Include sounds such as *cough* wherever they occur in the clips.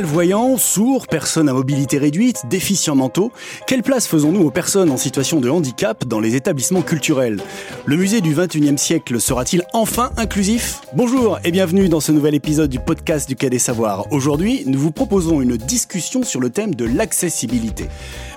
Malvoyants, sourds, personnes à mobilité réduite, déficients mentaux, quelle place faisons-nous aux personnes en situation de handicap dans les établissements culturels? Le musée du 21e siècle sera-t-il enfin inclusif? Bonjour et bienvenue dans ce nouvel épisode du podcast du Quai des Savoirs. Aujourd'hui, nous vous proposons une discussion sur le thème de l'accessibilité.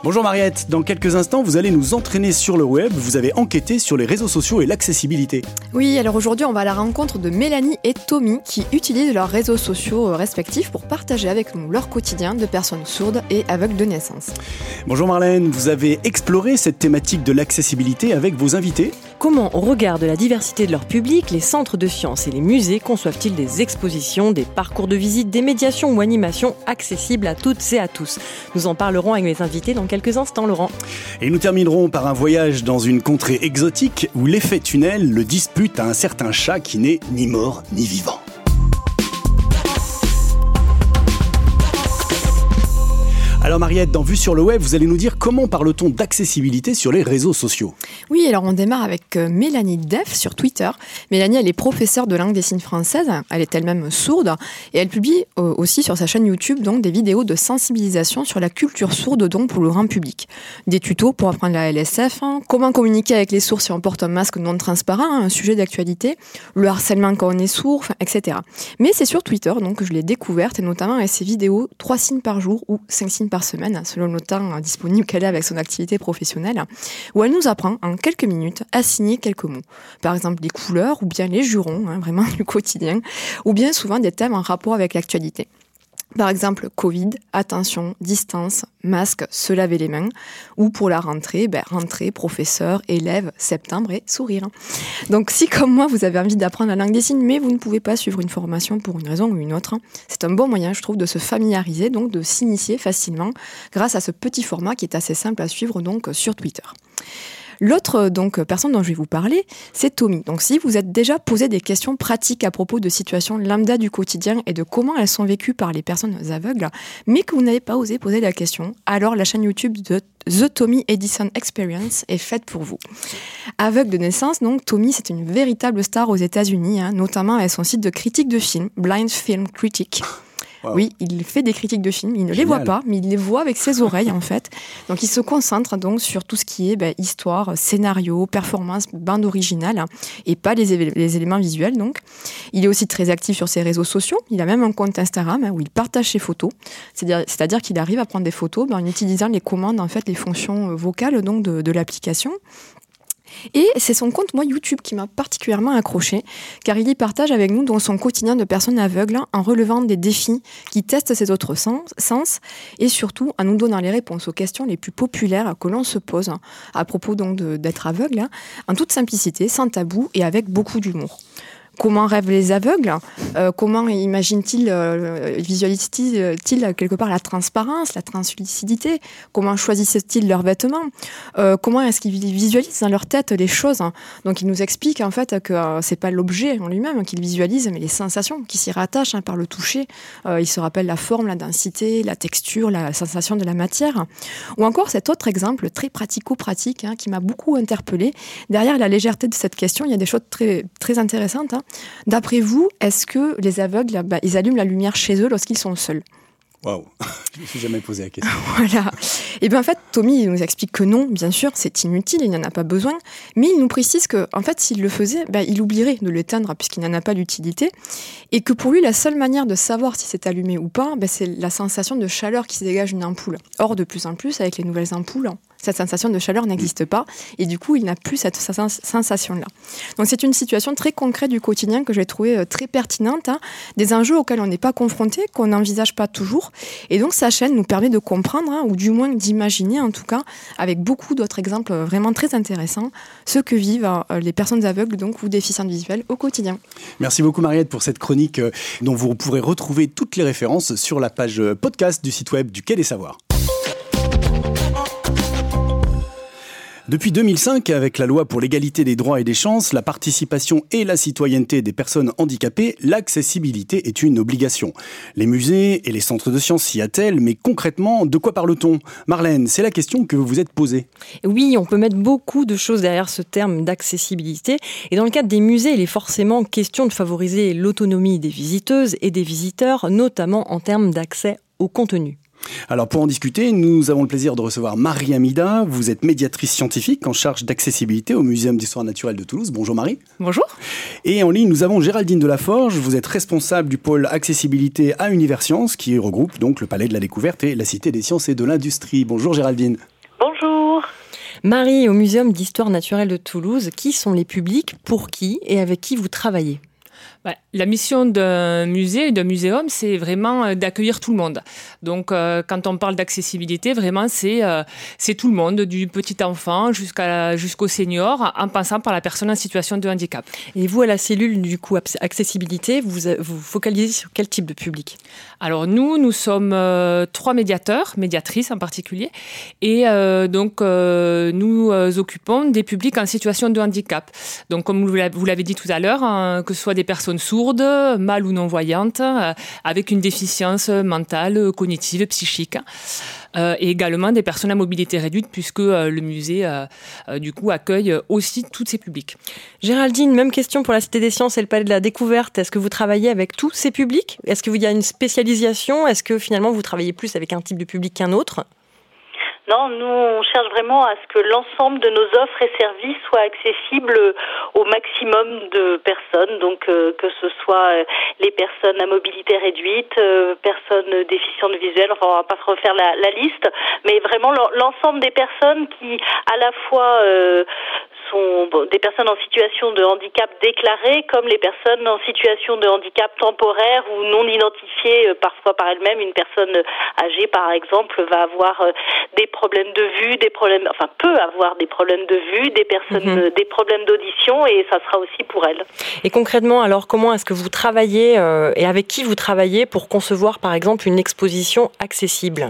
Bonjour Mariette, dans quelques instants, vous allez nous entraîner sur le web. Vous avez enquêté sur les réseaux sociaux et l'accessibilité. Oui, alors aujourd'hui, on va à la rencontre de Mélanie et Tommy qui utilisent leurs réseaux sociaux euh, respectifs pour partager avec nous leur quotidien de personnes sourdes et aveugles de naissance. Bonjour Marlène, vous avez exploré cette thématique de l'accessibilité avec vos invités. Comment, au regard de la diversité de leur public, les centres de sciences et les musées conçoivent-ils des expositions, des parcours de visite, des médiations ou animations accessibles à toutes et à tous? Nous en parlerons avec mes invités dans quelques instants, Laurent. Et nous terminerons par un voyage dans une contrée exotique où l'effet tunnel le dispute à un certain chat qui n'est ni mort ni vivant. Alors Mariette, dans Vue sur le web, vous allez nous dire comment parle-t-on d'accessibilité sur les réseaux sociaux? Oui, alors on démarre avec euh, Mélanie Def sur Twitter. Mélanie, elle est professeure de langue des signes française, elle est elle-même sourde et elle publie euh, aussi sur sa chaîne YouTube donc des vidéos de sensibilisation sur la culture sourde donc pour le grand public. Des tutos pour apprendre la LSF, hein, comment communiquer avec les sourds si on porte un masque non transparent, hein, un sujet d'actualité, le harcèlement quand on est sourd, etc. Mais c'est sur Twitter donc que je l'ai découverte et notamment avec ses vidéos 3 signes par jour ou 5 signes par semaine, selon le temps disponible qu'elle a avec son activité professionnelle, où elle nous apprend en quelques minutes à signer quelques mots. Par exemple, les couleurs ou bien les jurons, hein, vraiment *laughs* du quotidien, ou bien souvent des thèmes en rapport avec l'actualité. Par exemple, Covid, attention, distance, masque, se laver les mains. Ou pour la rentrée, ben, rentrée, professeur, élève, septembre et sourire. Donc si comme moi, vous avez envie d'apprendre la langue des signes, mais vous ne pouvez pas suivre une formation pour une raison ou une autre, c'est un bon moyen, je trouve, de se familiariser, donc de s'initier facilement grâce à ce petit format qui est assez simple à suivre donc sur Twitter. L'autre donc personne dont je vais vous parler, c'est Tommy. Donc si vous êtes déjà posé des questions pratiques à propos de situations lambda du quotidien et de comment elles sont vécues par les personnes aveugles, mais que vous n'avez pas osé poser la question, alors la chaîne YouTube de The Tommy Edison Experience est faite pour vous. Aveugle de naissance, donc Tommy, c'est une véritable star aux États-Unis, hein, notamment avec son site de critique de films, Blind Film Critic. Oui, il fait des critiques de films, il ne les voit pas, mais il les voit avec ses oreilles en fait. Donc il se concentre donc sur tout ce qui est ben, histoire, scénario, performance, bande originale et pas les, éléments visuels donc. Il est aussi très actif sur ses réseaux sociaux, il a même un compte Instagram hein, où il partage ses photos, c'est-à-dire qu'il arrive à prendre des photos ben, en utilisant les commandes en fait les fonctions euh, vocales donc de l'application. Et c'est son compte, moi, YouTube, qui m'a particulièrement accroché, car il y partage avec nous son quotidien de personnes aveugles en relevant des défis qui testent ses autres sens, et surtout en nous donnant les réponses aux questions les plus populaires que l'on se pose à propos d'être aveugle, hein, en toute simplicité, sans tabou et avec beaucoup d'humour. Comment rêvent les aveugles euh, Comment imaginent-ils, euh, visualisent-ils quelque part la transparence, la translucidité Comment choisissent-ils leurs vêtements euh, Comment est-ce qu'ils visualisent dans leur tête les choses Donc, ils nous expliquent en fait que c'est pas l'objet en lui-même qu'ils visualisent, mais les sensations qui s'y rattachent hein, par le toucher. ils se rappellent la forme, la densité, la texture, la sensation de la matière. Ou encore cet autre exemple très pratico-pratique hein, qui m'a beaucoup interpellée. Derrière la légèreté de cette question, il y a des choses très, très intéressantes. Hein. D'après vous, est-ce que les aveugles, bah, ils allument la lumière chez eux lorsqu'ils sont seuls? Waouh, *laughs* je ne me suis jamais posé la question. *laughs* voilà. Et bien en fait, Tommy il nous explique que non, bien sûr, c'est inutile, il n'en a pas besoin. Mais il nous précise que, en fait, s'il le faisait, bah, il oublierait de l'éteindre puisqu'il n'en a pas d'utilité. Et que pour lui, la seule manière de savoir si c'est allumé ou pas, bah, c'est la sensation de chaleur qui se dégage d'une ampoule. Or, de plus en plus, avec les nouvelles ampoules, cette sensation de chaleur n'existe pas et du coup il n'a plus cette sensation-là. Donc c'est une situation très concrète du quotidien que j'ai trouvé euh, très pertinente, hein. des enjeux auxquels on n'est pas confronté, qu'on n'envisage pas toujours et donc sa chaîne nous permet de comprendre hein, ou du moins d'imaginer en tout cas avec beaucoup d'autres exemples euh, vraiment très intéressants ce que vivent euh, les personnes aveugles donc ou déficientes visuelles au quotidien. Merci beaucoup Mariette pour cette chronique dont vous pourrez retrouver toutes les références sur la page podcast du site web du Quai des Savoirs. Depuis 2005, avec la loi pour l'égalité des droits et des chances, la participation et la citoyenneté des personnes handicapées, l'accessibilité est une obligation. Les musées et les centres de sciences s'y attellent, mais concrètement, de quoi parle-t-on? Marlène, c'est la question que vous vous êtes posée. Oui, on peut mettre beaucoup de choses derrière ce terme d'accessibilité. Et dans le cadre des musées, il est forcément question de favoriser l'autonomie des visiteuses et des visiteurs, notamment en termes d'accès au contenu. Alors pour en discuter, nous avons le plaisir de recevoir Marie Amida. Vous êtes médiatrice scientifique en charge d'accessibilité au Muséum d'histoire naturelle de Toulouse. Bonjour Marie. Bonjour. Et en ligne, nous avons Géraldine Delaforge. Vous êtes responsable du pôle accessibilité à Universcience qui regroupe donc le Palais de la Découverte et la Cité des Sciences et de l'Industrie. Bonjour Géraldine. Bonjour. Marie, au Muséum d'histoire naturelle de Toulouse, qui sont les publics, pour qui et avec qui vous travaillez? La mission d'un musée, d'un muséum, c'est vraiment euh, d'accueillir tout le monde. Donc, euh, quand on parle d'accessibilité, vraiment, c'est euh, c'est tout le monde, du petit enfant jusqu'à jusqu'au senior, en passant par la personne en situation de handicap. Et vous, à la cellule du coup accessibilité, vous vous focalisez sur quel type de public? Alors nous, nous sommes trois médiateurs, médiatrices en particulier, et donc nous occupons des publics en situation de handicap. Donc, comme vous l'avez dit tout à l'heure, hein, que ce soit des personnes sourdes, mal ou non-voyantes, euh, avec une déficience mentale, cognitive, psychique. Euh, et également des personnes à mobilité réduite, puisque euh, le musée, du coup, accueille aussi tous ces publics. Géraldine, même question pour la Cité des Sciences et le Palais de la Découverte. Est-ce que vous travaillez avec tous ces publics? Est-ce qu'il y a une spécialisation? Est-ce que finalement vous travaillez plus avec un type de public qu'un autre? Non, nous, on cherche vraiment à ce que l'ensemble de nos offres et services soient accessibles au maximum de personnes, donc euh, que ce soit euh, les personnes à mobilité réduite, euh, personnes déficientes visuelles, enfin on va pas refaire la, liste, mais vraiment l'ensemble des personnes qui à la fois sont des personnes en situation de handicap déclaré comme les personnes en situation de handicap temporaire ou non identifiées parfois par elles-mêmes. Une personne âgée, par exemple, va avoir des problèmes de vue, des problèmes, enfin peut avoir des problèmes de vue, des personnes, mhm. des problèmes d'audition, et ça sera aussi pour elles. Et concrètement, alors comment est-ce que vous travaillez euh, et avec qui vous travaillez pour concevoir, par exemple, une exposition accessible?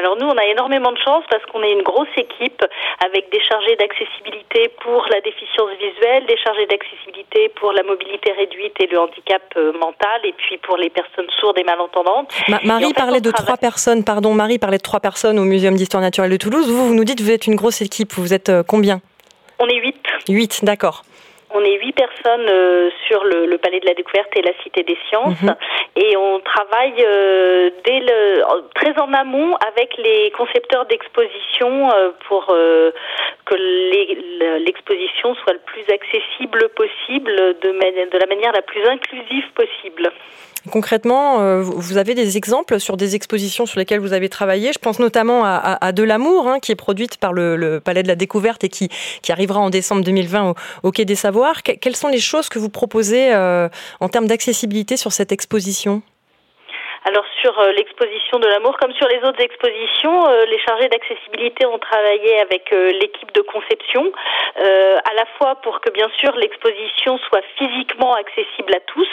Alors nous, on a énormément de chance parce qu'on est une grosse équipe avec des chargés d'accessibilité pour la déficience visuelle, des chargés d'accessibilité pour la mobilité réduite et le handicap euh, mental, et puis pour les personnes sourdes et malentendantes. Marie parlait de trois personnes, pardon, Marie parlait de trois personnes au Muséum d'histoire naturelle de Toulouse. Vous, vous nous dites que vous êtes une grosse équipe. Vous êtes euh, combien? On est huit. Huit, d'accord. On est huit personnes euh, sur le, Palais de la Découverte et la Cité des Sciences mhm. et on travaille euh, dès le, très en amont avec les concepteurs d'exposition euh, pour que l'exposition soit le plus accessible possible de, de la manière la plus inclusive possible. Concrètement, euh, vous avez des exemples sur des expositions sur lesquelles vous avez travaillé. Je pense notamment à, De l'amour, hein, qui est produite par le, Palais de la Découverte et qui, qui arrivera en décembre 2020 au, Quai des Savoirs. quelles sont les choses que vous proposez euh, en termes d'accessibilité sur cette exposition? Alors sur euh, l'exposition de l'amour, comme sur les autres expositions, euh, les chargés d'accessibilité ont travaillé avec euh, l'équipe de conception, à la fois pour que bien sûr l'exposition soit physiquement accessible à tous.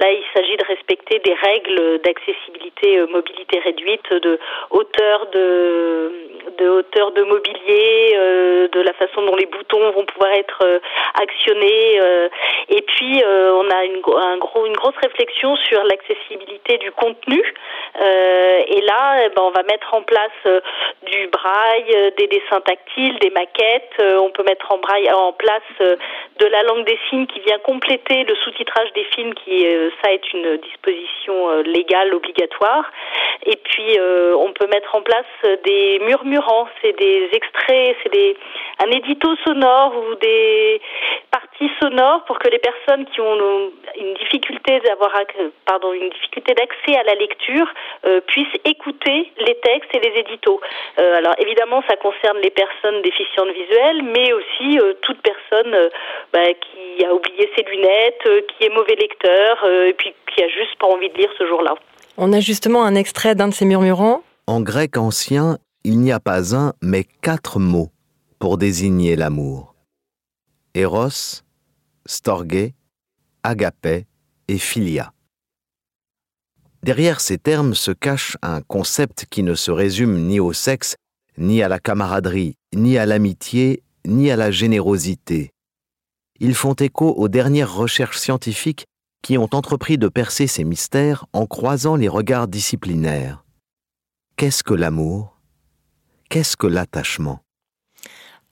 Là, il s'agit de respecter des règles d'accessibilité mobilité réduite, de hauteur de, de hauteur de mobilier, de la façon dont les boutons vont pouvoir être actionnés. et puis, on a une, un gros, une grosse réflexion sur l'accessibilité du contenu euh, et là, eh ben, on va mettre en place euh, du braille, euh, des dessins tactiles, des maquettes. on peut mettre en braille en place de la langue des signes qui vient compléter le sous-titrage des films, qui ça est une disposition légale obligatoire. Et puis, on peut mettre en place des murmurants, c'est des extraits, c'est des un édito sonore ou des parties sonores pour que les personnes qui ont une difficulté d'avoir pardon une difficulté d'accès à la lecture euh, puissent écouter les textes et les éditos. Euh, alors évidemment, ça concerne les personnes déficientes visuelles, mais aussi euh, toute personne bah, qui a oublié ses lunettes, qui est mauvais lecteur, et puis qui a juste pas envie de lire ce jour-là. On a justement un extrait d'un de ces murmurants. En grec ancien, il n'y a pas un, mais quatre mots pour désigner l'amour. Eros, Storge, Agapé et Philia. Derrière ces termes se cache un concept qui ne se résume ni au sexe, ni à la camaraderie, ni à l'amitié, ni à la générosité. Ils font écho aux dernières recherches scientifiques qui ont entrepris de percer ces mystères en croisant les regards disciplinaires. Qu'est-ce que l'amour? Qu'est-ce que l'attachement?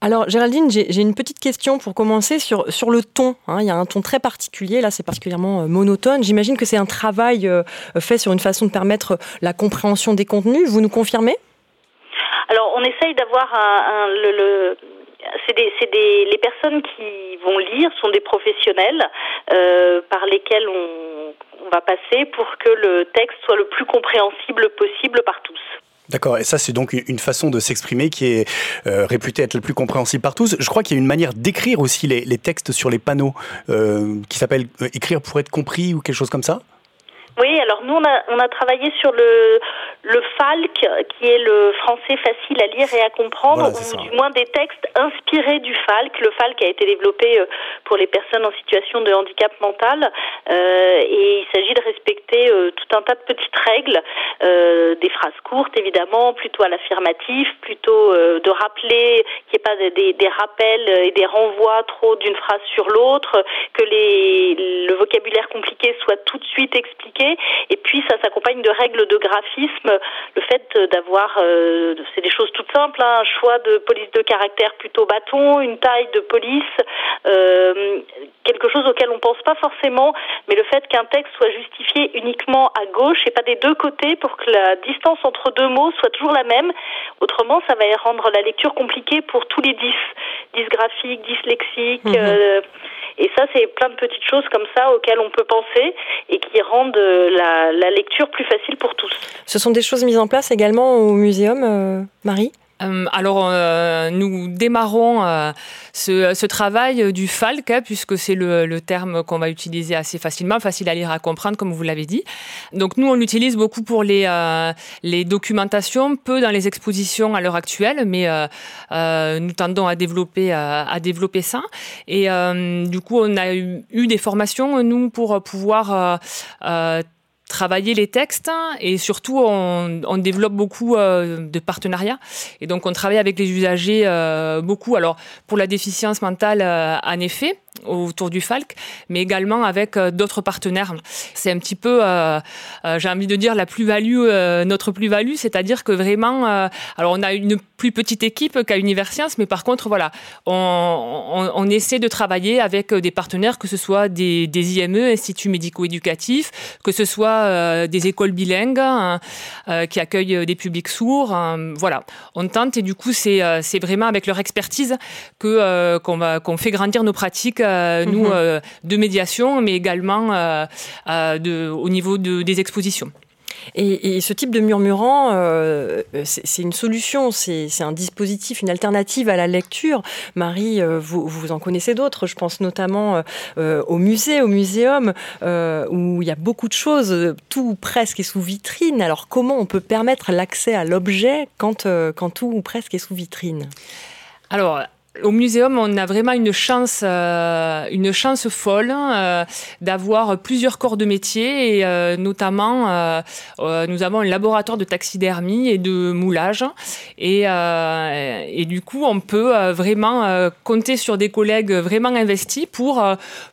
Alors Géraldine, j'ai une petite question pour commencer sur, le ton. Hein. il y a un ton très particulier, là c'est particulièrement monotone. J'imagine que c'est un travail fait sur une façon de permettre la compréhension des contenus. Vous nous confirmez? Alors, on essaye d'avoir un, le, des, les personnes qui vont lire sont des professionnels euh, par lesquels on, va passer pour que le texte soit le plus compréhensible possible par tous. D'accord, et ça c'est donc une façon de s'exprimer qui est euh, réputée être la plus compréhensible par tous. Je crois qu'il y a une manière d'écrire aussi les, textes sur les panneaux euh, qui s'appelle euh, écrire pour être compris ou quelque chose comme ça? Oui, alors nous on a, on a travaillé sur le, le FALC, qui est le français facile à lire et à comprendre, ou du moins des textes inspirés du FALC. Le FALC a été développé euh, pour les personnes en situation de handicap mental, euh, et il s'agit de respecter euh, tout un tas de petites règles, euh, des phrases courtes évidemment, plutôt à l'affirmatif, plutôt de rappeler qu'il n'y ait pas des, des, rappels et des renvois trop d'une phrase sur l'autre, que les, le vocabulaire compliqué soit tout de suite expliqué, et puis ça s'accompagne de règles de graphisme le fait d'avoir, euh, c'est des choses toutes simples, hein, un choix de police de caractère plutôt bâton, une taille de police, euh, quelque chose auquel on pense pas forcément, mais le fait qu'un texte soit justifié uniquement à gauche et pas des deux côtés pour que la distance entre deux mots soit toujours la même. Autrement, ça va rendre la lecture compliquée pour tous les dys, dysgraphiques, dyslexiques. Mhm. Euh, et ça, c'est plein de petites choses comme ça auxquelles on peut penser et qui rendent la, la lecture plus facile pour tous. Ce sont des choses mises en place également au muséum, euh, Marie? euh, alors, euh, nous démarrons euh, ce, ce, travail du FALC, hein, puisque c'est le, le, terme qu'on va utiliser assez facilement, facile à lire, à comprendre, comme vous l'avez dit. Donc, nous, on l'utilise beaucoup pour les, euh, les documentations, peu dans les expositions à l'heure actuelle, mais euh, nous tendons à développer, à développer ça. Et du coup, on a eu, eu, des formations, nous, pour pouvoir travailler les textes et surtout on, on développe beaucoup euh, de partenariats. Et donc on travaille avec les usagers euh, beaucoup. Alors pour la déficience mentale euh, en effet autour du Falc, mais également avec euh, d'autres partenaires. C'est un petit peu, euh, euh, j'ai envie de dire, la plus-value, notre plus-value, c'est-à-dire que vraiment, alors on a une plus petite équipe qu'à Universcience, mais par contre, voilà, on, essaie de travailler avec des partenaires, que ce soit des, IME, instituts médico-éducatifs, que ce soit des écoles bilingues hein, qui accueillent des publics sourds. Hein, voilà, on tente et du coup, c'est vraiment avec leur expertise que qu'on fait grandir nos pratiques nous, mhm. euh, de médiation, mais également euh, de, au niveau de, des expositions. Et, ce type de murmurant, c'est une solution, c'est un dispositif, une alternative à la lecture. Marie, vous, vous en connaissez d'autres, je pense notamment au musée, au muséum, où il y a beaucoup de choses, tout presque est sous vitrine. Alors comment on peut permettre l'accès à l'objet quand, quand tout ou presque est sous vitrine? Alors, au muséum, on a vraiment une chance, euh, une chance folle euh, d'avoir plusieurs corps de métier et euh, notamment nous avons un laboratoire de taxidermie et de moulage et, et du coup on peut vraiment compter sur des collègues vraiment investis pour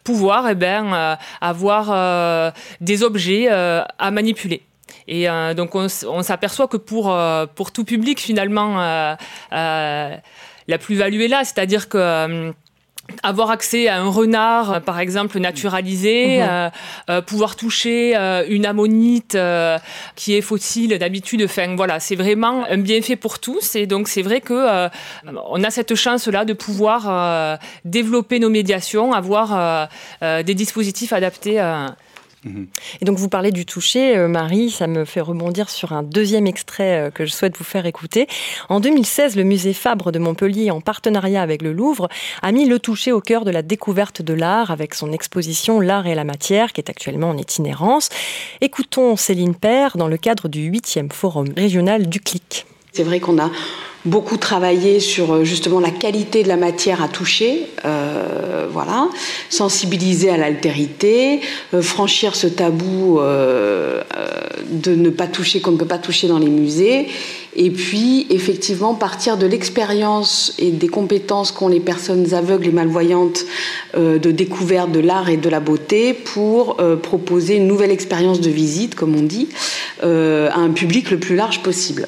pouvoir eh ben, avoir des objets à manipuler. Et donc on, on s'aperçoit que pour, pour tout public finalement la plus-value est là, c'est-à-dire que euh, avoir accès à un renard, par exemple, naturalisé, mhm. euh, euh, pouvoir toucher une ammonite qui est fossile d'habitude. Enfin, voilà, c'est vraiment un bienfait pour tous. Et donc, c'est vrai que on a cette chance-là de pouvoir développer nos médiations, avoir des dispositifs adaptés à et donc vous parlez du toucher, euh, Marie, ça me fait rebondir sur un deuxième extrait euh, que je souhaite vous faire écouter. En 2016, le musée Fabre de Montpellier, en partenariat avec le Louvre, a mis le toucher au cœur de la découverte de l'art avec son exposition L'art et la matière, qui est actuellement en itinérance. Écoutons Céline Père dans le cadre du 8e forum régional du CLIC. C'est vrai qu'on a beaucoup travaillé sur euh, justement la qualité de la matière à toucher, euh, voilà, sensibiliser à l'altérité, euh, franchir ce tabou de ne pas toucher qu'on ne peut pas toucher dans les musées, et puis effectivement partir de l'expérience et des compétences qu'ont les personnes aveugles et malvoyantes de découverte de l'art et de la beauté pour proposer une nouvelle expérience de visite, comme on dit, à un public le plus large possible.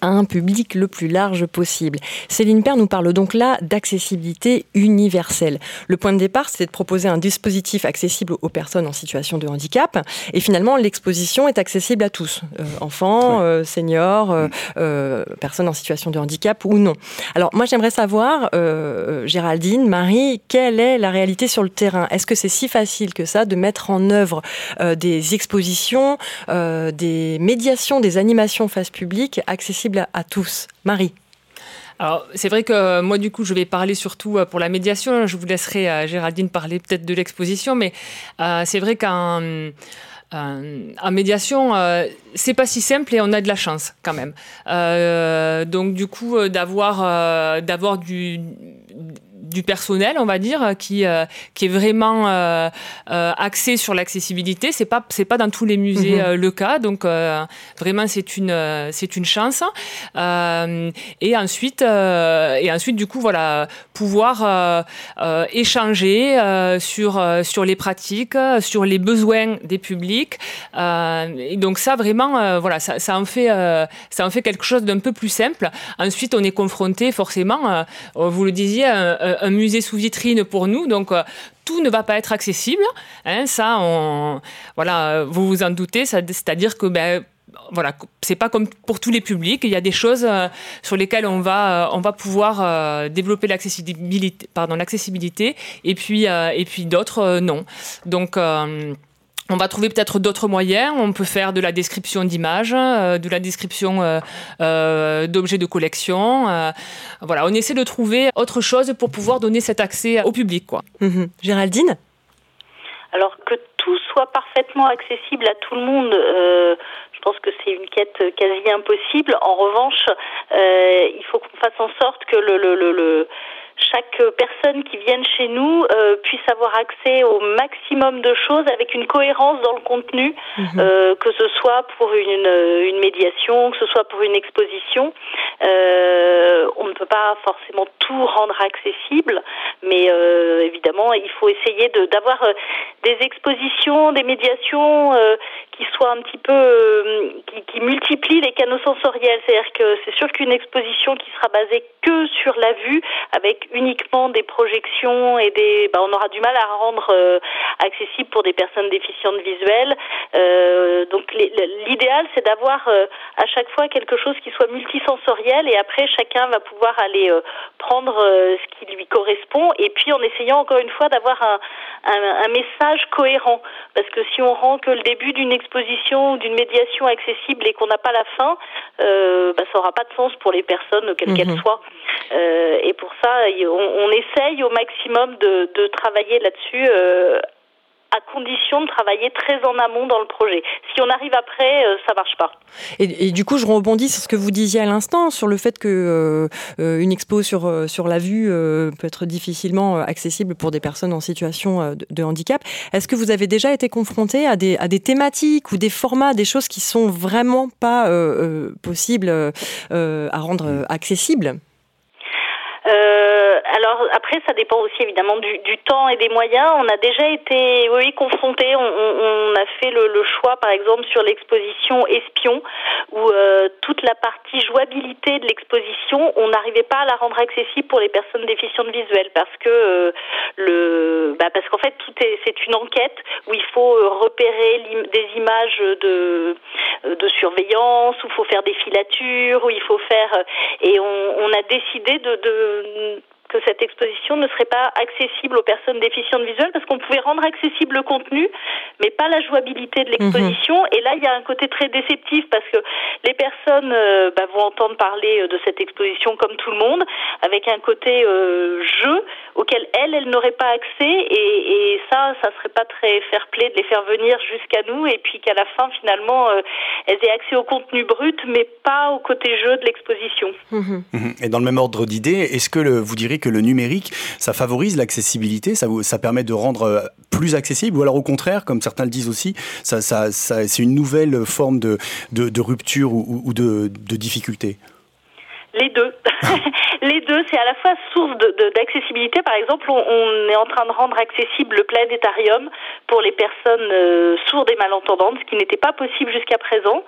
À un public le plus large possible. Céline Père nous parle donc là d'accessibilité universelle. Le point de départ, c'est de proposer un dispositif accessible aux personnes en situation de handicap. Et finalement, l'exposition est accessible à tous, euh, enfants, euh, seniors, euh, personnes en situation de handicap ou non. Alors moi, j'aimerais savoir, Géraldine, Marie, quelle est la réalité sur le terrain? Est-ce que c'est si facile que ça de mettre en œuvre des expositions, des médiations, des animations face publique accessibles à tous Marie alors, c'est vrai que moi, du coup, je vais parler surtout pour la médiation. Je vous laisserai, à Géraldine, parler peut-être de l'exposition, mais c'est vrai qu'un euh, médiation, euh, c'est pas si simple et on a de la chance quand même. Euh, donc du coup, d'avoir d'avoir du du personnel, on va dire, qui, qui est vraiment axé sur l'accessibilité. C'est pas c'est pas dans tous les musées mhm. le cas, donc vraiment c'est une c'est une chance. et ensuite et ensuite du coup voilà pouvoir échanger sur sur les pratiques, sur les besoins des publics euh, et donc ça, vraiment, euh, voilà, ça, ça, en fait, euh, ça en fait quelque chose d'un peu plus simple. Ensuite, on est confronté forcément, vous le disiez, un, musée sous vitrine pour nous. Donc tout ne va pas être accessible. Hein, ça, voilà, vous vous en doutez. C'est-à-dire que ben, voilà, c'est pas comme pour tous les publics. Il y a des choses sur lesquelles on va, on va pouvoir développer l'accessibilité, pardon, l'accessibilité, et puis, et puis d'autres non. Donc on va trouver peut-être d'autres moyens. On peut faire de la description d'images, euh, de la description euh, euh, d'objets de collection. voilà, on essaie de trouver autre chose pour pouvoir donner cet accès au public. Quoi. Mhm. Géraldine? Alors que tout soit parfaitement accessible à tout le monde, je pense que c'est une quête quasi impossible. En revanche, il faut qu'on fasse en sorte que le, le, le chaque personne qui vienne chez nous euh, puisse avoir accès au maximum de choses avec une cohérence dans le contenu, mhm. euh, que ce soit pour une, une, médiation, que ce soit pour une exposition. Euh, on ne peut pas forcément tout rendre accessible, mais euh, évidemment, il faut essayer d'avoir euh, des expositions, des médiations qui soient un petit peu, qui, qui multiplient les canaux sensoriels. C'est-à-dire que c'est sûr qu'une exposition qui sera basée que sur la vue, avec uniquement des projections et des, bah, on aura du mal à rendre euh, accessible pour des personnes déficientes visuelles. Euh, donc l'idéal, c'est d'avoir euh, à chaque fois quelque chose qui soit multisensoriel et après chacun va pouvoir aller prendre ce qui lui correspond et puis en essayant encore une fois d'avoir un, un, message cohérent parce que si on rend que le début d'une exposition ou d'une médiation accessible et qu'on n'a pas la fin, bah, ça n'aura pas de sens pour les personnes quelles qu'elles mhm. soient. et pour ça, on, essaye au maximum de, travailler là-dessus euh, à condition de travailler très en amont dans le projet. Si on arrive après, euh, ça marche pas. Et, du coup, je rebondis sur ce que vous disiez à l'instant, sur le fait que euh, une expo sur, sur la vue peut être difficilement accessible pour des personnes en situation de, handicap. Est-ce que vous avez déjà été confronté à des, à des thématiques ou des formats, des choses qui sont vraiment pas possibles à rendre accessibles? Euh, alors après, ça dépend aussi évidemment du, du, temps et des moyens. On a déjà été, oui, confrontés. On, on, a fait le, le, choix, par exemple, sur l'exposition Espion, où euh, toute la partie jouabilité de l'exposition, on n'arrivait pas à la rendre accessible pour les personnes déficientes visuelles, parce que euh, le, bah parce qu'en fait, tout est, c'est une enquête où il faut euh, repérer des images de de surveillance, où il faut faire des filatures, où il faut faire, et on, on a décidé de, de que cette exposition ne serait pas accessible aux personnes déficientes visuelles parce qu'on pouvait rendre accessible le contenu, mais pas la jouabilité de l'exposition. Mhm. Et là, il y a un côté très déceptif parce que les personnes euh, bah, vont entendre parler euh, de cette exposition comme tout le monde, avec un côté euh, jeu auquel elles, elles n'auraient pas accès. Et, et, ça, ça serait pas très fair-play de les faire venir jusqu'à nous et puis qu'à la fin, finalement, elles aient accès au contenu brut, mais pas au côté jeu de l'exposition. Mhm. Mhm. Et dans le même ordre d'idée, est-ce que le, vous direz que le numérique, ça favorise l'accessibilité, ça, permet de rendre euh, plus accessible, ou alors au contraire, comme certains le disent aussi, c'est une nouvelle forme de, rupture ou, de difficulté les deux. *laughs* les deux, c'est à la fois source d'accessibilité. Par exemple, on, est en train de rendre accessible le planétarium pour les personnes euh, sourdes et malentendantes, ce qui n'était pas possible jusqu'à présent,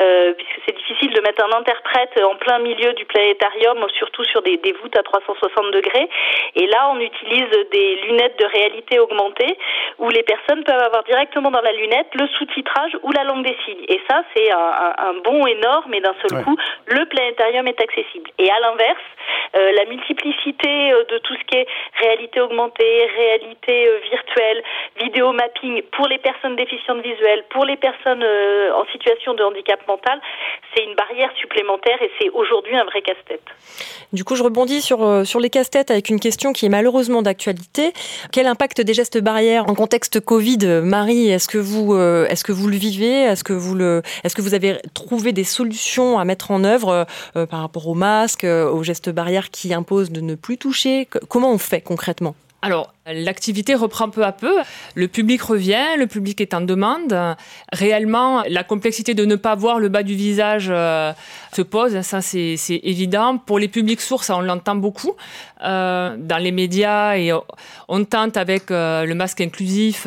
euh, puisque c'est difficile de mettre un interprète en plein milieu du planétarium, surtout sur des, des voûtes à 360 degrés. Et là, on utilise des lunettes de réalité augmentée, où les personnes peuvent avoir directement dans la lunette le sous-titrage ou la langue des signes. Et ça, c'est un, un, bond énorme, et d'un seul coup, le planétarium est accessible. Et à l'inverse, euh, la multiplicité euh, de tout ce qui est réalité augmentée, réalité euh, virtuelle, vidéo mapping pour les personnes déficientes visuelles, pour les personnes en situation de handicap mental, c'est une barrière supplémentaire et c'est aujourd'hui un vrai casse-tête. Du coup, je rebondis sur, sur les casse-têtes avec une question qui est malheureusement d'actualité. Quel impact des gestes barrières en contexte Covid, Marie Est-ce que vous, est-ce que vous le vivez? Est-ce que vous le, est-ce que vous avez trouvé des solutions à mettre en œuvre par rapport aux masques, aux gestes barrières qui imposent de ne plus toucher Comment on fait concrètement? Alors, l'activité reprend peu à peu. Le public revient, le public est en demande. Réellement, la complexité de ne pas voir le bas du visage euh, se pose, ça c'est évident. Pour les publics sourds, ça on l'entend beaucoup euh, dans les médias et on tente avec euh, le masque inclusif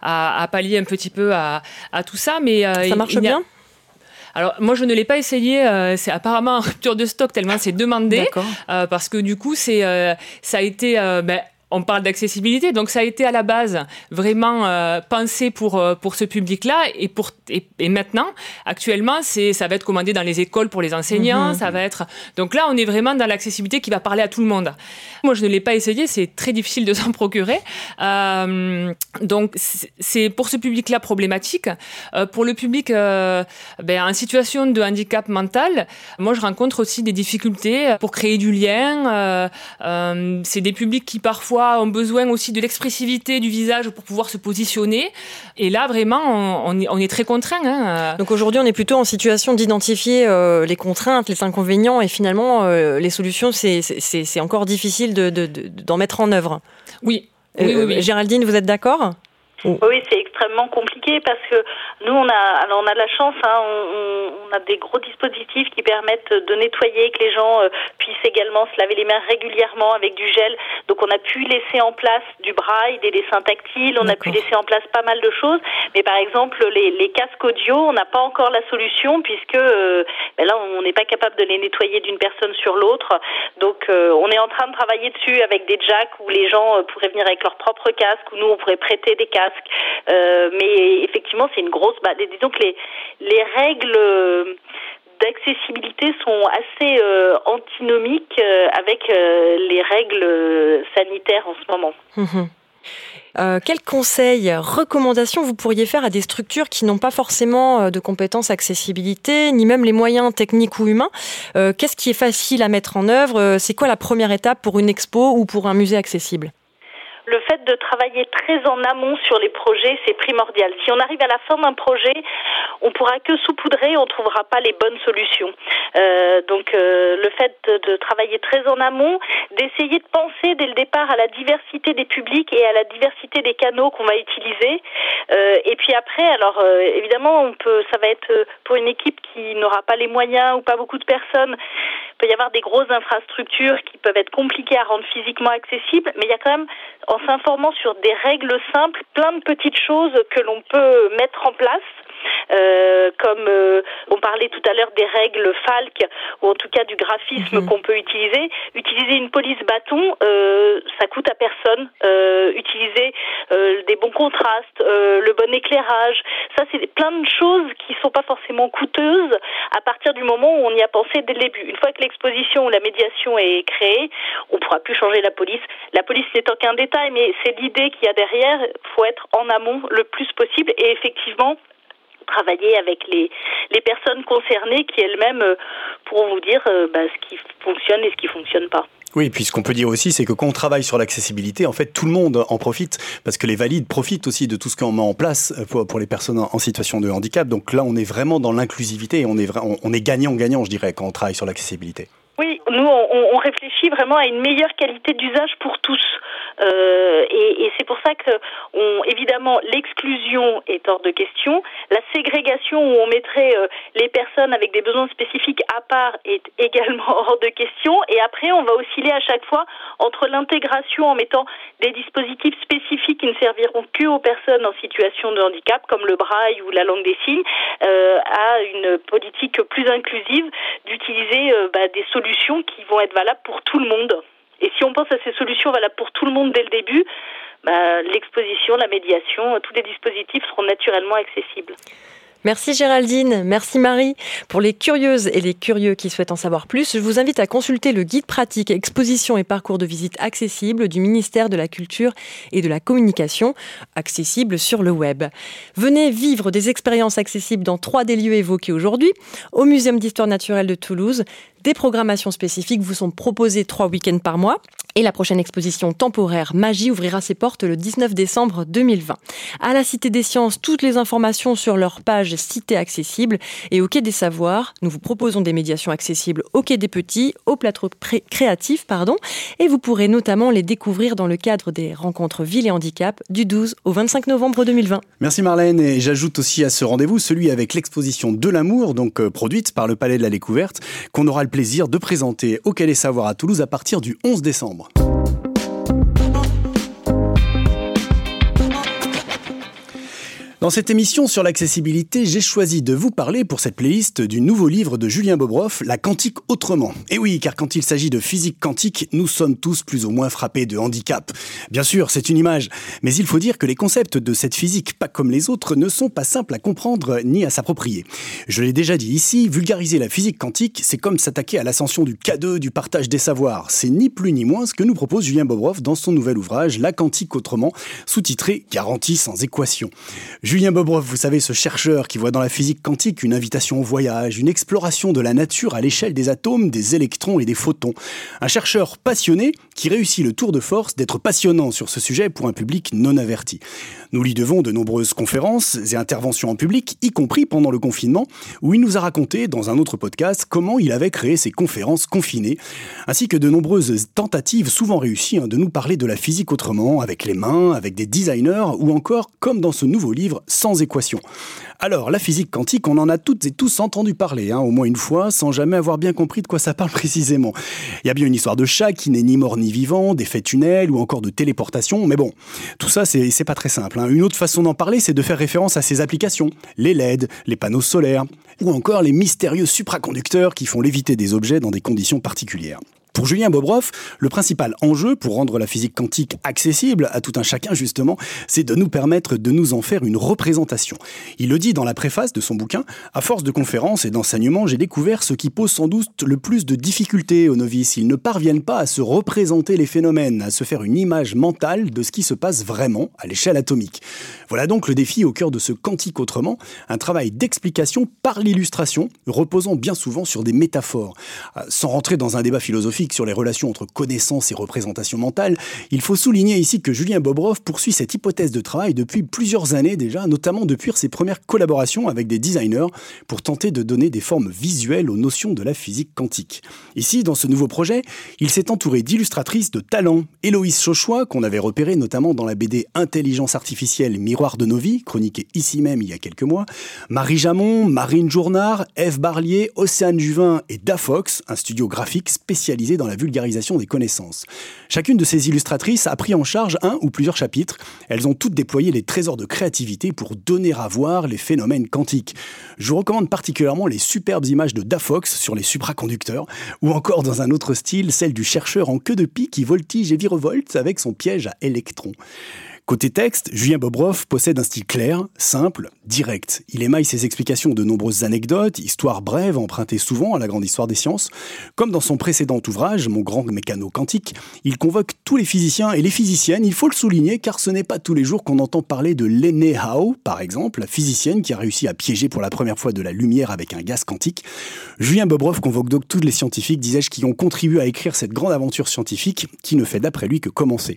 à, pallier un petit peu à, tout ça. Mais ça marche bien? Alors moi je ne l'ai pas essayé, euh, c'est apparemment en rupture de stock tellement c'est demandé, euh, parce que du coup c'est euh, ça a été ben, on parle d'accessibilité, donc ça a été à la base vraiment euh, pensé pour euh, pour ce public-là et pour et, maintenant actuellement ça va être commandé dans les écoles pour les enseignants, mhm. ça va être donc là on est vraiment dans l'accessibilité qui va parler à tout le monde. Moi je ne l'ai pas essayé, c'est très difficile de *laughs* s'en procurer, euh, donc c'est pour ce public-là problématique. pour le public ben, en situation de handicap mental, moi je rencontre aussi des difficultés pour créer du lien. c'est des publics qui parfois ont besoin aussi de l'expressivité du visage pour pouvoir se positionner. Et là, vraiment, on, on est très contraint. Hein. Donc aujourd'hui, on est plutôt en situation d'identifier euh, les contraintes, les inconvénients, et finalement, euh, les solutions, c'est encore difficile d'en de, de, mettre en œuvre. Oui. oui, oui, oui. Euh, Géraldine, vous êtes d'accord? Oui, c'est extrêmement compliqué parce que nous, on a, alors on a de la chance, hein, on, on, a des gros dispositifs qui permettent de nettoyer, que les gens euh, puissent également se laver les mains régulièrement avec du gel. Donc, on a pu laisser en place du braille, des dessins tactiles, on a pu laisser en place pas mal de choses. Mais par exemple, les, les casques audio, on n'a pas encore la solution puisque euh, ben là, on n'est pas capable de les nettoyer d'une personne sur l'autre. Donc, euh, on est en train de travailler dessus avec des jacks où les gens pourraient venir avec leur propre casque, où nous, on pourrait prêter des casques euh, mais effectivement, c'est une grosse. Disons que les, les règles euh, d'accessibilité sont assez euh, antinomiques avec les règles sanitaires en ce moment. Mhm. quels conseils, recommandations vous pourriez faire à des structures qui n'ont pas forcément de compétences accessibilité, ni même les moyens techniques ou humains? Qu'est-ce qui est facile à mettre en œuvre? C'est quoi la première étape pour une expo ou pour un musée accessible? De travailler très en amont sur les projets, c'est primordial. Si on arrive à la fin d'un projet, on pourra que saupoudrer, on trouvera pas les bonnes solutions. Euh, donc euh, le fait de, travailler très en amont, d'essayer de penser dès le départ à la diversité des publics et à la diversité des canaux qu'on va utiliser. Euh, et puis après, alors évidemment, on peut, ça va être pour une équipe qui n'aura pas les moyens ou pas beaucoup de personnes, peut y avoir des grosses infrastructures qui peuvent être compliquées à rendre physiquement accessibles, mais il y a quand même, en s'informant sur des règles simples, plein de petites choses que l'on peut mettre en place comme euh, on parlait tout à l'heure des règles FALC ou en tout cas du graphisme mhm. qu'on peut utiliser. Utiliser une police bâton, euh, ça coûte à personne. utiliser des bons contrastes, le bon éclairage, ça c'est plein de choses qui sont pas forcément coûteuses à partir du moment où on y a pensé dès le début. Une fois que l'exposition ou la médiation est créée, on pourra plus changer la police. La police n'étant qu'un détail, mais c'est l'idée qu'il y a derrière. Faut être en amont le plus possible et effectivement travailler avec les, les personnes concernées qui elles-mêmes euh, pourront vous dire euh, bah, ce qui fonctionne et ce qui ne fonctionne pas. Oui, puis ce qu'on peut dire aussi, c'est que quand on travaille sur l'accessibilité, en fait, tout le monde en profite, parce que les valides profitent aussi de tout ce qu'on met en place euh, pour, les personnes en situation de handicap. Donc là, on est vraiment dans l'inclusivité et on est, on est gagnant-gagnant, je dirais, quand on travaille sur l'accessibilité. Oui, nous, on, on, réfléchit vraiment à une meilleure qualité d'usage pour tous. Euh, et, et c'est pour ça que, on, évidemment, l'exclusion est hors de question. La ségrégation où on mettrait euh, les personnes avec des besoins spécifiques à part est *laughs* également hors de question. Et après, on va osciller à chaque fois entre l'intégration en mettant des dispositifs spécifiques qui ne serviront que aux personnes en situation de handicap, comme le braille ou la langue des signes, euh, à une politique plus inclusive d'utiliser euh, bah, des solutions qui vont être valables pour tout le monde. Et si on pense à ces solutions valables pour tout le monde dès le début, bah, l'exposition, la médiation, tous les dispositifs seront naturellement accessibles. Merci Géraldine, merci Marie. Pour les curieuses et les curieux qui souhaitent en savoir plus, je vous invite à consulter le guide pratique exposition et parcours de visite accessible du ministère de la Culture et de la Communication, accessible sur le web. Venez vivre des expériences accessibles dans trois des lieux évoqués aujourd'hui, au Muséum d'histoire naturelle de Toulouse, des programmations spécifiques vous sont proposées trois week-ends par mois. Et la prochaine exposition temporaire Magie ouvrira ses portes le 19 décembre 2020. À la Cité des Sciences, toutes les informations sur leur page Cité accessible. Et au Quai des Savoirs, nous vous proposons des médiations accessibles au Quai des Petits, au plateau créatif, pardon. Et vous pourrez notamment les découvrir dans le cadre des rencontres Ville et Handicap du 12 au 25 novembre 2020. Merci Marlène. Et j'ajoute aussi à ce rendez-vous celui avec l'exposition de l'amour, donc euh, produite par le Palais de la Découverte, qu'on aura le plaisir de présenter au Calais Savoir à Toulouse à partir du 11 décembre. Dans cette émission sur l'accessibilité, j'ai choisi de vous parler pour cette playlist du nouveau livre de Julien Bobroff, La quantique autrement. Et oui, car quand il s'agit de physique quantique, nous sommes tous plus ou moins frappés de handicap. Bien sûr, c'est une image, mais il faut dire que les concepts de cette physique, pas comme les autres, ne sont pas simples à comprendre ni à s'approprier. Je l'ai déjà dit ici, vulgariser la physique quantique, c'est comme s'attaquer à l'ascension du K2, du partage des savoirs. C'est ni plus ni moins ce que nous propose Julien Bobroff dans son nouvel ouvrage, La quantique autrement, sous-titré Garantie sans équation. Julien Bobroff, vous savez, ce chercheur qui voit dans la physique quantique une invitation au voyage, une exploration de la nature à l'échelle des atomes, des électrons et des photons. Un chercheur passionné qui réussit le tour de force d'être passionnant sur ce sujet pour un public non averti. Nous lui devons de nombreuses conférences et interventions en public, y compris pendant le confinement, où il nous a raconté dans un autre podcast comment il avait créé ses conférences confinées, ainsi que de nombreuses tentatives souvent réussies hein, de nous parler de la physique autrement, avec les mains, avec des designers, ou encore, comme dans ce nouveau livre, sans équation. Alors, la physique quantique, on en a toutes et tous entendu parler, hein, au moins une fois, sans jamais avoir bien compris de quoi ça parle *laughs* précisément. Il y a bien une histoire de chat qui n'est ni mort ni vivant, d'effets tunnels ou encore de téléportation, mais bon, tout ça, c'est pas très simple. Hein. Une autre façon d'en parler, c'est de faire référence à ces applications, les LED, les panneaux solaires, ou encore les mystérieux supraconducteurs qui font léviter des objets dans des conditions particulières. Pour Julien Bobroff, le principal enjeu pour rendre la physique quantique accessible à tout un chacun, justement, c'est de nous permettre de nous en faire une représentation. Il le dit dans la préface de son bouquin, à force de conférences et d'enseignements, j'ai découvert ce qui pose sans doute le plus de difficultés aux novices. Ils ne parviennent pas à se représenter les phénomènes, à se faire une image mentale de ce qui se passe vraiment à l'échelle atomique. Voilà donc le défi au cœur de ce quantique autrement, un travail d'explication par l'illustration, reposant bien souvent sur des métaphores. Euh, sans rentrer dans un débat philosophique, sur les relations entre connaissance et représentation mentale, il faut souligner ici que Julien Bobrov poursuit cette hypothèse de travail depuis plusieurs années déjà, notamment depuis ses premières collaborations avec des designers pour tenter de donner des formes visuelles aux notions de la physique quantique. Ici, dans ce nouveau projet, il s'est entouré d'illustratrices de talent. Héloïse Chauchois, qu'on avait repéré notamment dans la BD Intelligence artificielle Miroir de nos vies, chroniquée ici même il y a quelques mois, Marie Jamon, Marine Journard, Eve Barlier, Océane Juvin et Dafox, un studio graphique spécialisé dans la vulgarisation des connaissances. Chacune de ces illustratrices a pris en charge un ou plusieurs chapitres. Elles ont toutes déployé les trésors de créativité pour donner à voir les phénomènes quantiques. Je vous recommande particulièrement les superbes images de Dafox sur les supraconducteurs, ou encore dans un autre style, celle du chercheur en queue de pie qui voltige et virevolte avec son piège à électrons. Côté texte, Julien Bobroff possède un style clair, simple, direct. Il émaille ses explications de nombreuses anecdotes, histoires brèves empruntées souvent à la grande histoire des sciences. Comme dans son précédent ouvrage, Mon grand mécano quantique, il convoque tous les physiciens et les physiciennes, il faut le souligner car ce n'est pas tous les jours qu'on entend parler de Lene Hao, par exemple, la physicienne qui a réussi à piéger pour la première fois de la lumière avec un gaz quantique. Julien Bobrov convoque donc tous les scientifiques, disais-je, qui ont contribué à écrire cette grande aventure scientifique qui ne fait d'après lui que commencer.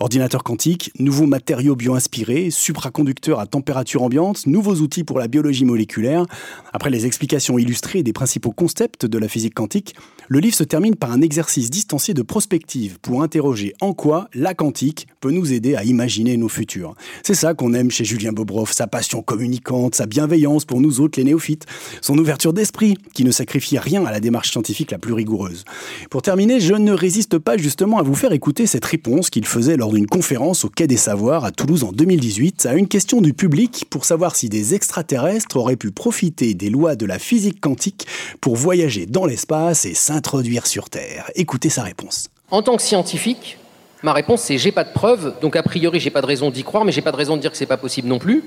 Ordinateur quantique, nouveaux matériaux bio-inspirés, supraconducteurs à température ambiante, nouveaux outils pour la biologie moléculaire. Après les explications illustrées des principaux concepts de la physique quantique, le livre se termine par un exercice distancié de prospective pour interroger en quoi la quantique peut nous aider à imaginer nos futurs. C'est ça qu'on aime chez Julien Bobrov, sa passion communicante, sa bienveillance pour nous autres les néophytes, son ouverture d'esprit qui ne sacrifie rien à la démarche scientifique la plus rigoureuse. Pour terminer, je ne résiste pas justement à vous faire écouter cette réponse qu'il faisait lors d'une conférence au Quai des Savoirs à Toulouse en 2018 à une question du public pour savoir si des extraterrestres auraient pu profiter des lois de la physique quantique pour voyager dans l'espace et s'introduire sur Terre. Écoutez sa réponse. En tant que scientifique, ma réponse c'est j'ai pas de preuves, donc a priori j'ai pas de raison d'y croire, mais j'ai pas de raison de dire que c'est pas possible non plus.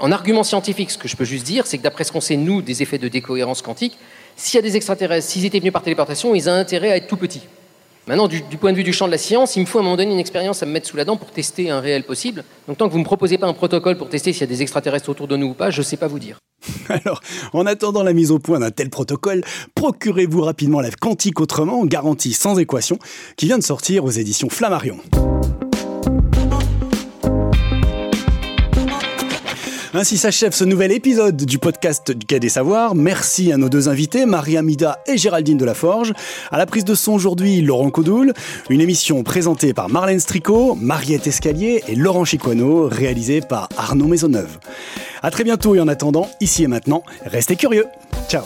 En argument scientifique, ce que je peux juste dire, c'est que d'après ce qu'on sait nous des effets de décohérence quantique, s'il y a des extraterrestres, s'ils étaient venus par téléportation, ils ont intérêt à être tout petits. Maintenant, du, point de vue du champ de la science, il me faut à un moment donné une expérience à me mettre sous la dent pour tester un réel possible. Donc tant que vous ne me proposez pas un protocole pour tester s'il y a des extraterrestres autour de nous ou pas, je ne sais pas vous dire. *laughs* Alors, en attendant la mise au point d'un tel protocole, procurez-vous rapidement la Quantique Autrement, garantie sans équation, qui vient de sortir aux éditions Flammarion. Ainsi s'achève ce nouvel épisode du podcast du Quai des Savoirs. Merci à nos deux invités, Marie Amida et Géraldine Delaforge. À la prise de son aujourd'hui, Laurent Codoul. Une émission présentée par Marlène Stricot, Mariette Escalier et Laurent Chiquano, réalisée par Arnaud Maisonneuve. À très bientôt et en attendant, ici et maintenant, restez curieux. Ciao